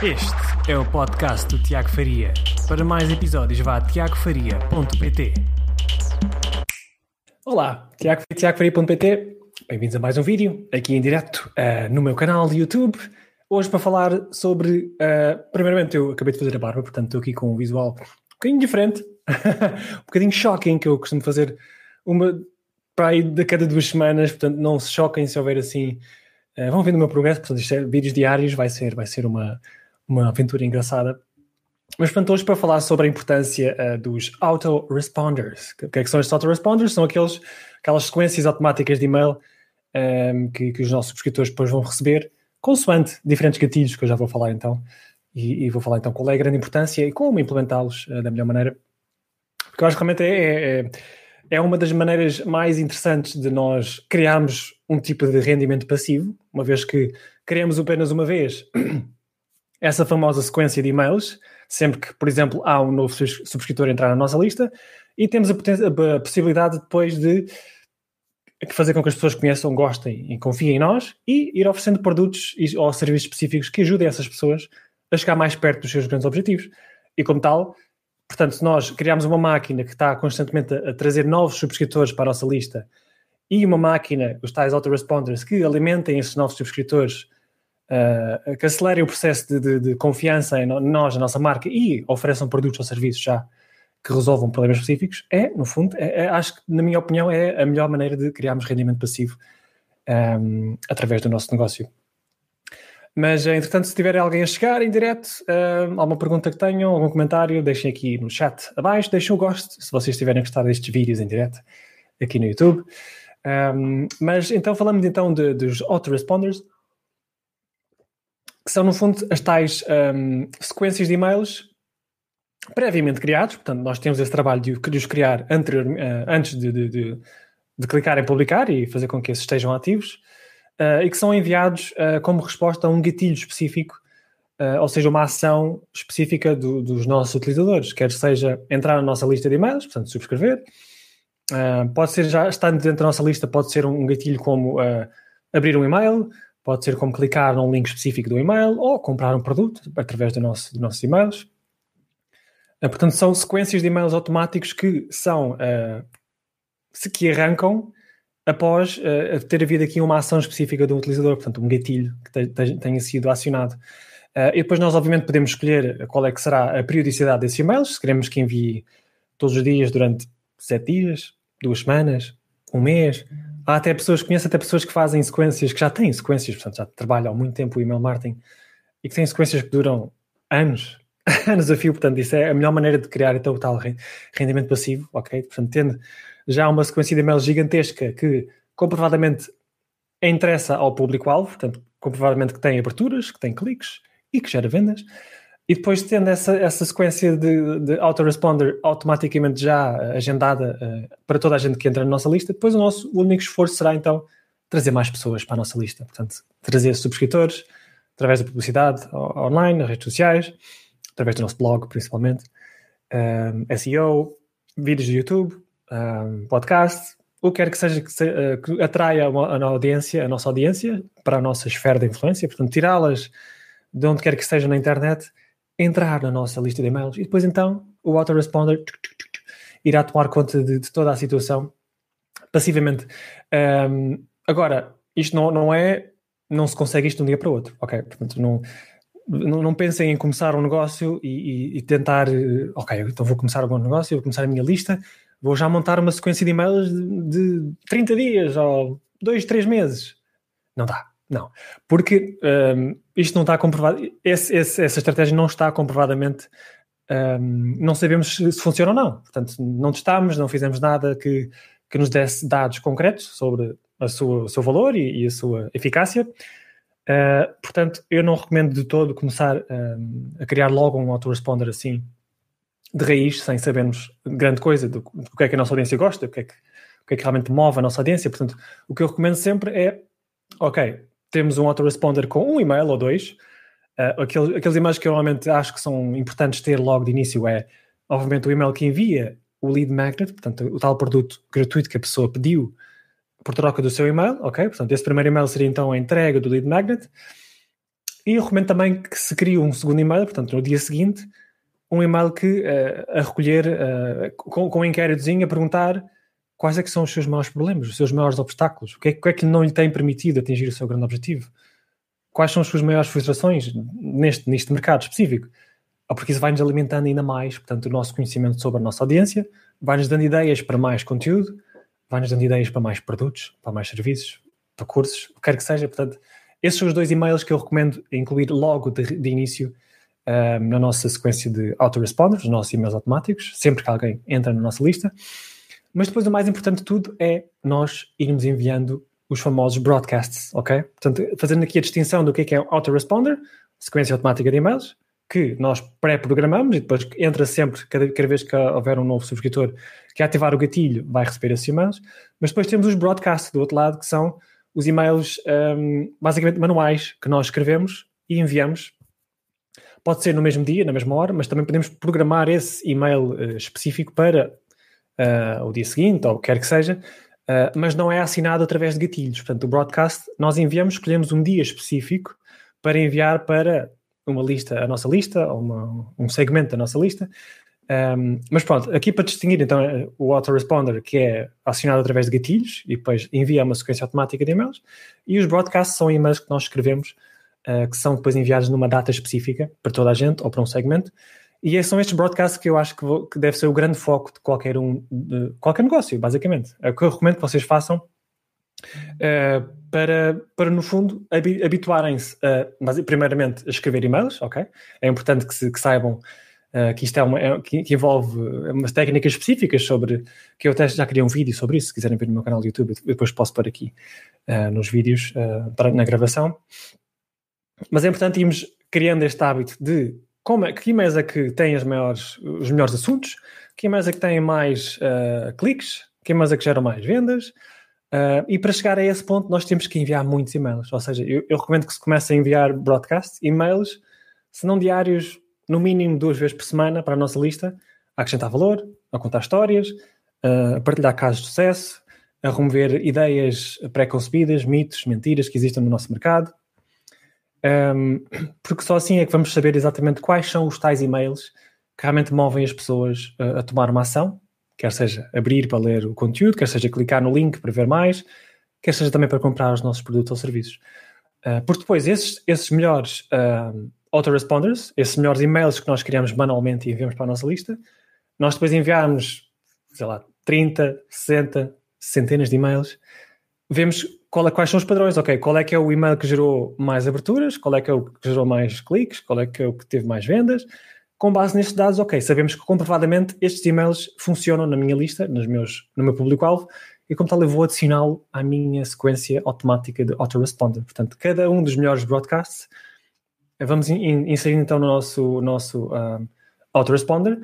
Este é o podcast do Tiago Faria. Para mais episódios, vá a tiagofaria.pt. Olá, Tiago, tiagofaria.pt. Bem-vindos a mais um vídeo aqui em direto uh, no meu canal de YouTube. Hoje para falar sobre. Uh, primeiramente, eu acabei de fazer a barba, portanto estou aqui com um visual um bocadinho diferente, um bocadinho shocking, que eu costumo fazer uma para aí de cada duas semanas, portanto não se choquem se houver assim. Uh, vão vendo o meu progresso, portanto, isto é vídeos diários, vai ser, vai ser uma, uma aventura engraçada. Mas, portanto, hoje para falar sobre a importância uh, dos autoresponders. O que é que são estes autoresponders? São aqueles, aquelas sequências automáticas de e-mail um, ehm, que, que, os nossos subscritores depois vão receber, consoante diferentes gatilhos que eu já vou falar então. E, e vou falar então qual é a grande importância e como implementá-los uh, da melhor maneira. Porque eu acho que realmente é, é, é uma das maneiras mais interessantes de nós criarmos um tipo de rendimento passivo, uma vez que criamos apenas uma vez essa famosa sequência de e-mails, sempre que, por exemplo, há um novo subscritor entrar na nossa lista, e temos a, a possibilidade depois de fazer com que as pessoas conheçam, gostem e confiem em nós e ir oferecendo produtos ou serviços específicos que ajudem essas pessoas a chegar mais perto dos seus grandes objetivos. E como tal, portanto, se nós criarmos uma máquina que está constantemente a, a trazer novos subscritores para a nossa lista e uma máquina, os tais autoresponders, que alimentem esses novos subscritores uh, que acelerem o processo de, de, de, confiança em nós, a nossa marca, e ofereçam produtos ou serviços já que resolvam problemas específicos, é, no fundo, é, é, acho que, na minha opinião, é a melhor maneira de criarmos rendimento passivo um, ehm, através do nosso negócio. Mas, entretanto, se tiver alguém a chegar em direto, uh, alguma pergunta que tenham, algum comentário, deixem aqui no chat abaixo, deixem o gosto, se vocês estiverem a gostar destes vídeos em direto aqui no YouTube. Um, ehm, mas, então, falamos então de, dos autoresponders que são, no fundo, as tais um, sequências de e-mails previamente criados. Portanto, nós temos esse trabalho de, de os criar anterior, uh, antes de, de, de, clicar em publicar e fazer com que esses estejam ativos, uh, e que são enviados uh, como resposta a um gatilho específico, ou seja, uma ação específica do, dos nossos utilizadores, quer seja entrar na nossa lista de e-mails, portanto, subscrever. pode ser, já estando dentro da nossa lista, pode ser um gatilho como abrir um e-mail, Pode ser como clicar num link específico do e-mail ou comprar um produto através do nosso, dos nossos e-mails. Uh, portanto, são sequências de e-mails automáticos que são uh, que arrancam após uh, ter havido aqui uma ação específica do utilizador, portanto, um gatilho que te, tenha sido acionado. Uh, e depois nós, obviamente, podemos escolher qual é que será a periodicidade desses e-mails, se queremos que envie todos os dias durante sete dias, duas semanas, um mês, Há até pessoas, conheço até pessoas que fazem sequências, que já têm sequências, portanto já trabalham há muito tempo o email marketing e que têm sequências que duram anos, anos a fio, portanto isso é a melhor maneira de criar então o tal rendimento passivo, ok? Portanto, tendo já uma sequência de e-mails gigantesca que comprovadamente interessa ao público-alvo, portanto, comprovadamente que tem aberturas, que tem cliques e que gera vendas, e depois tendo essa, essa sequência de, de autoresponder automaticamente já agendada uh, para toda a gente que entra na nossa lista, depois o nosso o único esforço será então trazer mais pessoas para a nossa lista. Portanto, trazer subscritores através da publicidade online, nas redes sociais, através do nosso blog principalmente, um, eh, SEO, vídeos do YouTube, um, eh, podcast, o que quer que seja que, se, uh, que atraia a, audiência, a nossa audiência para a nossa esfera de influência, portanto, tirá-las de onde quer que esteja na internet entrar na nossa lista de e-mails e depois então o autoresponder irá tomar conta de, de toda a situação passivamente. Um, agora, isto não, não é, não se consegue isto de um dia para o outro, ok? Portanto, não, não, não pensem em começar um negócio e, e, e, tentar, ok, então vou começar um negócio, vou começar a minha lista, vou já montar uma sequência de e-mails de, de 30 dias ou 2, 3 meses. Não dá. Não, porque um, isto não está comprovado, esse, esse, essa estratégia não está comprovadamente, um, não sabemos se, funciona ou não. Portanto, não testámos, não fizemos nada que, que nos desse dados concretos sobre a sua, o seu valor e, e a sua eficácia. Uh, portanto, eu não recomendo de todo começar um, a criar logo um autoresponder assim, de raiz, sem sabermos grande coisa do, do que é que a nossa audiência gosta, o que é que, o que, é que realmente move a nossa audiência. Portanto, o que eu recomendo sempre é, ok, temos um autoresponder com um e-mail ou dois. Uh, aqueles, aqueles e-mails que eu normalmente acho que são importantes ter logo de início é, obviamente, o e-mail que envia o lead magnet, portanto, o tal produto gratuito que a pessoa pediu por troca do seu e-mail, ok? Portanto, esse primeiro e-mail seria então a entrega do lead magnet. e eu recomendo também que se crie um segundo e-mail, portanto, no dia seguinte, um e-mail que uh, a recolher uh, com, com um inquéritozinho a perguntar quais é que são os seus maiores problemas, os seus maiores obstáculos, o que é, o que, é que não lhe tem permitido atingir o seu grande objetivo, quais são as suas maiores frustrações neste, neste mercado específico, porque isso vai-nos alimentando ainda mais, portanto, o nosso conhecimento sobre a nossa audiência, vai-nos dando ideias para mais conteúdo, vai-nos dando ideias para mais produtos, para mais serviços, para cursos, o que quer que seja, portanto, esses são os dois e-mails que eu recomendo incluir logo de, de início uh, na nossa sequência de autoresponders, os nossos e-mails automáticos, sempre que alguém entra na nossa lista. Mas depois o mais importante de tudo é nós irmos enviando os famosos broadcasts, ok? Portanto, fazendo aqui a distinção do que é, que é autoresponder, sequência automática de e-mails, que nós pré-programamos e depois entra sempre, cada, cada, vez que houver um novo subscritor que ativar o gatilho, vai receber esses e-mails. Mas depois temos os broadcasts do outro lado, que são os e-mails um, basicamente manuais que nós escrevemos e enviamos. Pode ser no mesmo dia, na mesma hora, mas também podemos programar esse e-mail uh, específico para uh, o dia seguinte ou o que quer que seja, uh, mas não é assinado através de gatilhos. Portanto, o broadcast nós enviamos, escolhemos um dia específico para enviar para uma lista, a nossa lista, ou uma, um segmento da nossa lista. Um, mas pronto, aqui para distinguir então o autoresponder, que é acionado através de gatilhos e depois envia uma sequência automática de e-mails, e os broadcasts são e-mails que nós escrevemos, uh, que são depois enviados numa data específica para toda a gente ou para um segmento. E são estes broadcasts que eu acho que, vou, que deve ser o grande foco de qualquer um, de qualquer negócio, basicamente. É o que eu recomendo que vocês façam uh, para, para, no fundo, habituarem-se, a, primeiramente, a escrever e-mails, ok? É importante que, se, que saibam uh, que isto é uma, é, que, que, envolve umas técnicas específicas sobre, que eu até já criei um vídeo sobre isso, se quiserem ver no meu canal do YouTube, depois posso pôr aqui uh, nos vídeos, para, na gravação. Mas é importante irmos criando este hábito de como é, que e-mails é que têm as maiores, os melhores assuntos, que e-mails é que têm mais cliques, que e-mails é que geram mais vendas, Uh, e para chegar a esse ponto, nós temos que enviar muitos e-mails. Ou seja, eu, eu recomendo que se comece a enviar broadcast, e-mails, se não diários, no mínimo duas vezes por semana para a nossa lista, a acrescentar valor, a contar histórias, uh, a partilhar casos de sucesso, a remover ideias pré-concebidas, mitos, mentiras que existem no nosso mercado. Um, porque só assim é que vamos saber exatamente quais são os tais e-mails que realmente movem as pessoas a, a tomar uma ação quer seja abrir para ler o conteúdo, quer seja clicar no link para ver mais, quer seja também para comprar os nossos produtos ou serviços. Uh, porque depois esses, esses melhores uh, autoresponders, esses melhores e-mails que nós criamos manualmente e enviamos para a nossa lista, nós depois enviarmos, sei lá, 30, 60, centenas de e-mails, vemos qual é, quais são os padrões, ok, qual é que é o e-mail que gerou mais aberturas, qual é que é o que gerou mais cliques, qual é que é o que teve mais vendas, com base nestes dados, ok, sabemos que comprovadamente estes e-mails funcionam na minha lista, nos meus, no meu público-alvo, e como tal eu vou adicioná-lo à minha sequência automática de autoresponder. Portanto, cada um dos melhores broadcasts, vamos in, inserir então no nosso, nosso uh, autoresponder,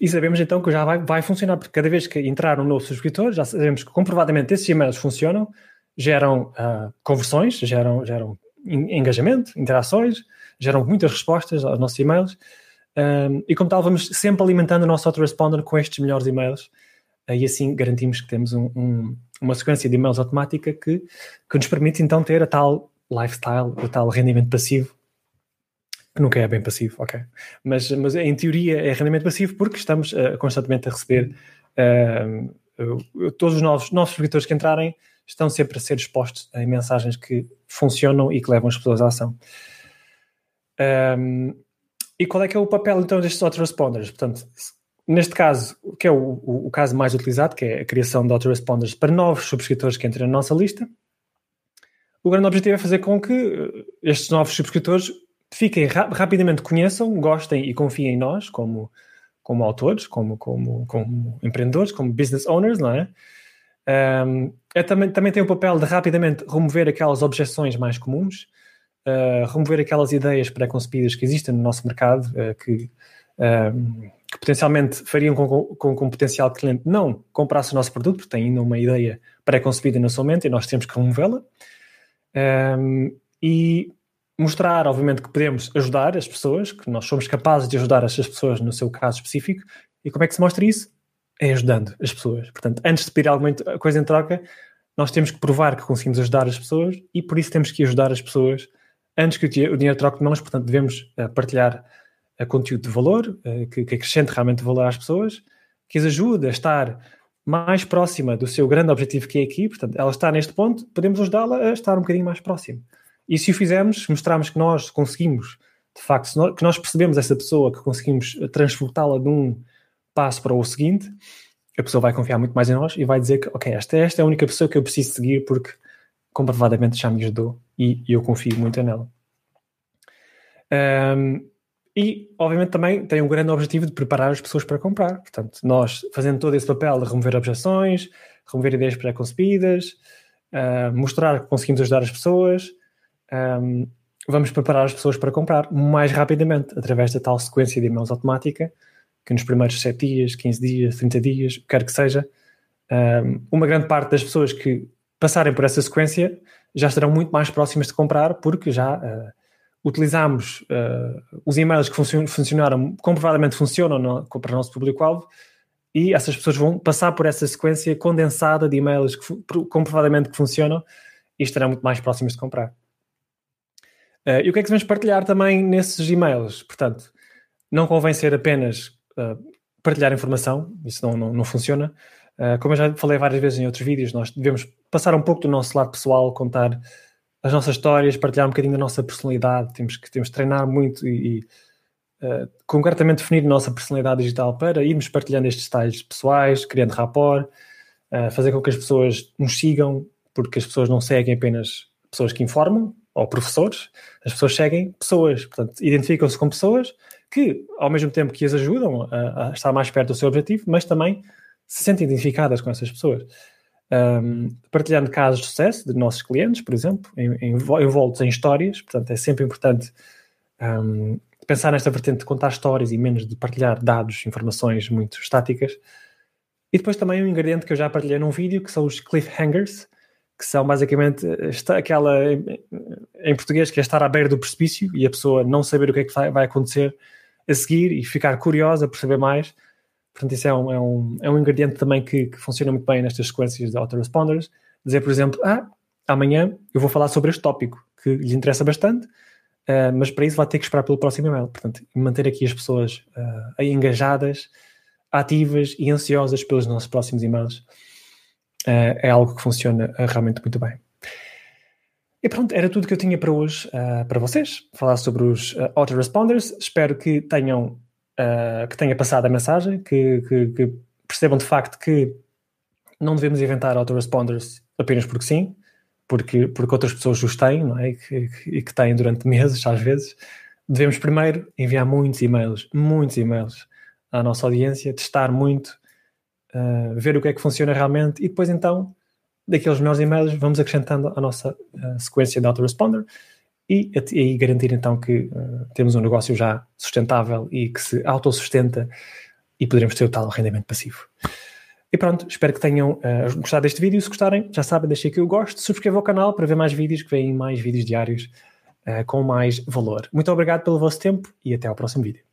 e sabemos então que já vai, vai funcionar, porque cada vez que entrar um novo subscritor, já sabemos que comprovadamente esses e-mails funcionam, geram uh, conversões, geram, geram engajamento, interações, geram muitas respostas aos nossos e-mails, um, e como tal, vamos sempre alimentando o nosso autoresponder com estes melhores e-mails uh, e assim garantimos que temos um, um, uma sequência de e-mails automática que, que nos permite então ter a tal lifestyle, o tal rendimento passivo que nunca é bem passivo, ok? Mas, mas em teoria é rendimento passivo porque estamos uh, constantemente a receber uh, todos os novos, novos subscritores que entrarem estão sempre a ser expostos a mensagens que funcionam e que levam as pessoas à ação. Um, e qual é que é o papel então destes autoresponders? Portanto, neste caso, que é o, o, o, caso mais utilizado, que é a criação de autoresponders para novos subscritores que entrem na nossa lista, o grande objetivo é fazer com que eh, estes novos subscritores fiquem ra rapidamente conheçam, gostem e confiem em nós como, como autores, como, como, como empreendedores, como business owners, não é? Um, é também, também tem o papel de rapidamente remover aquelas objeções mais comuns uh, remover aquelas ideias pré-concebidas que existem no nosso mercado, uh, que, que, potencialmente fariam com, com, com o potencial cliente não comprasse o nosso produto, porque tem ainda uma ideia pré-concebida na sua mente e nós temos que removê-la. Um, e mostrar, obviamente, que podemos ajudar as pessoas, que nós somos capazes de ajudar essas pessoas no seu caso específico. E como é que se mostra isso? É ajudando as pessoas. Portanto, antes de pedir alguma coisa em troca, nós temos que provar que conseguimos ajudar as pessoas e por isso temos que ajudar as pessoas antes que o dinheiro troque de mãos, portanto, devemos uh, partilhar uh, conteúdo de valor, que, que acrescente realmente valor às pessoas, que as ajude a estar mais próxima do seu grande objetivo que é aqui, portanto, ela está neste ponto, podemos ajudá-la a estar um bocadinho mais próximo. E se o fizermos, mostrarmos que nós conseguimos, de facto, que nós percebemos essa pessoa, que conseguimos transportá-la de um passo para o seguinte, a pessoa vai confiar muito mais em nós e vai dizer que, ok, esta, esta é a única pessoa que eu preciso seguir porque comprovadamente já me ajudou e, e eu confio muito nela. Um, e, obviamente, também tem um grande objetivo de preparar as pessoas para comprar. Portanto, nós fazendo todo esse papel de remover objeções, remover ideias pré-concebidas, uh, mostrar que conseguimos ajudar as pessoas, um, vamos preparar as pessoas para comprar mais rapidamente, através da tal sequência de e-mails automática, que nos primeiros 7 dias, 15 dias, 30 dias, quer que seja, um, uma grande parte das pessoas que passarem por essa sequência já estarão muito mais próximas de comprar, porque já uh, utilizamos uh, os e-mails que funcionaram, comprovadamente funcionam no, para o nosso público-alvo, e essas pessoas vão passar por essa sequência condensada de e-mails que comprovadamente que funcionam e estarão muito mais próximos de comprar. Uh, e o que é que devemos partilhar também nesses e-mails? Portanto, não convém ser apenas uh, partilhar informação, isso não, não, não funciona. Uh, como eu já falei várias vezes em outros vídeos, nós devemos passar um pouco do nosso lado pessoal, contar as nossas histórias, partilhar um bocadinho da nossa personalidade. Temos que temos que treinar muito e, e uh, concretamente definir a nossa personalidade digital para irmos partilhando estes styles pessoais, criando rapport, uh, fazer com que as pessoas nos sigam, porque as pessoas não seguem apenas pessoas que informam ou professores, as pessoas seguem pessoas, portanto, identificam-se com pessoas que, ao mesmo tempo que as ajudam a, a, estar mais perto do seu objetivo, mas também se sentem identificadas com essas pessoas um, partilhando casos de sucesso de nossos clientes, por exemplo, envoltos em histórias. Portanto, é sempre importante um, pensar nesta vertente de contar histórias e menos de partilhar dados, informações muito estáticas. E depois também um ingrediente que eu já partilhei num vídeo, que são os cliffhangers, que são basicamente aquela, em português, que é estar à beira do precipício e a pessoa não saber o que é que vai acontecer a seguir e ficar curiosa por saber mais Portanto, isso é um, é um, é um ingrediente também que, que funciona muito bem nestas sequências de autoresponders. Dizer, por exemplo, ah, amanhã eu vou falar sobre este tópico que lhe interessa bastante, uh, mas para isso vai ter que esperar pelo próximo e-mail. Portanto, manter aqui as pessoas uh, engajadas, ativas e ansiosas pelos nossos próximos e-mails uh, é algo que funciona realmente muito bem. E pronto, era tudo que eu tinha para hoje para vocês, falar sobre os autoresponders. Espero que tenham uh, que tenha passado a mensagem, que, que, que, percebam de facto que não devemos inventar autoresponders apenas porque sim, porque, porque outras pessoas os têm, não é? E que, que, que têm durante meses, às vezes. Devemos primeiro enviar muitos e-mails, muitos e-mails à nossa audiência, testar muito, uh, ver o que é que funciona realmente e depois então, daqueles melhores e-mails, vamos acrescentando a nossa uh, sequência de autoresponder e, e garantir então que uh, temos um negócio já sustentável e que se autossustenta e poderemos ter o tal rendimento passivo. E pronto, espero que tenham uh, gostado deste vídeo. Se gostarem, já sabem, deixem aqui o gosto, subscrevam o canal para ver mais vídeos, que vêm mais vídeos diários com mais valor. Muito obrigado pelo vosso tempo e até ao próximo vídeo.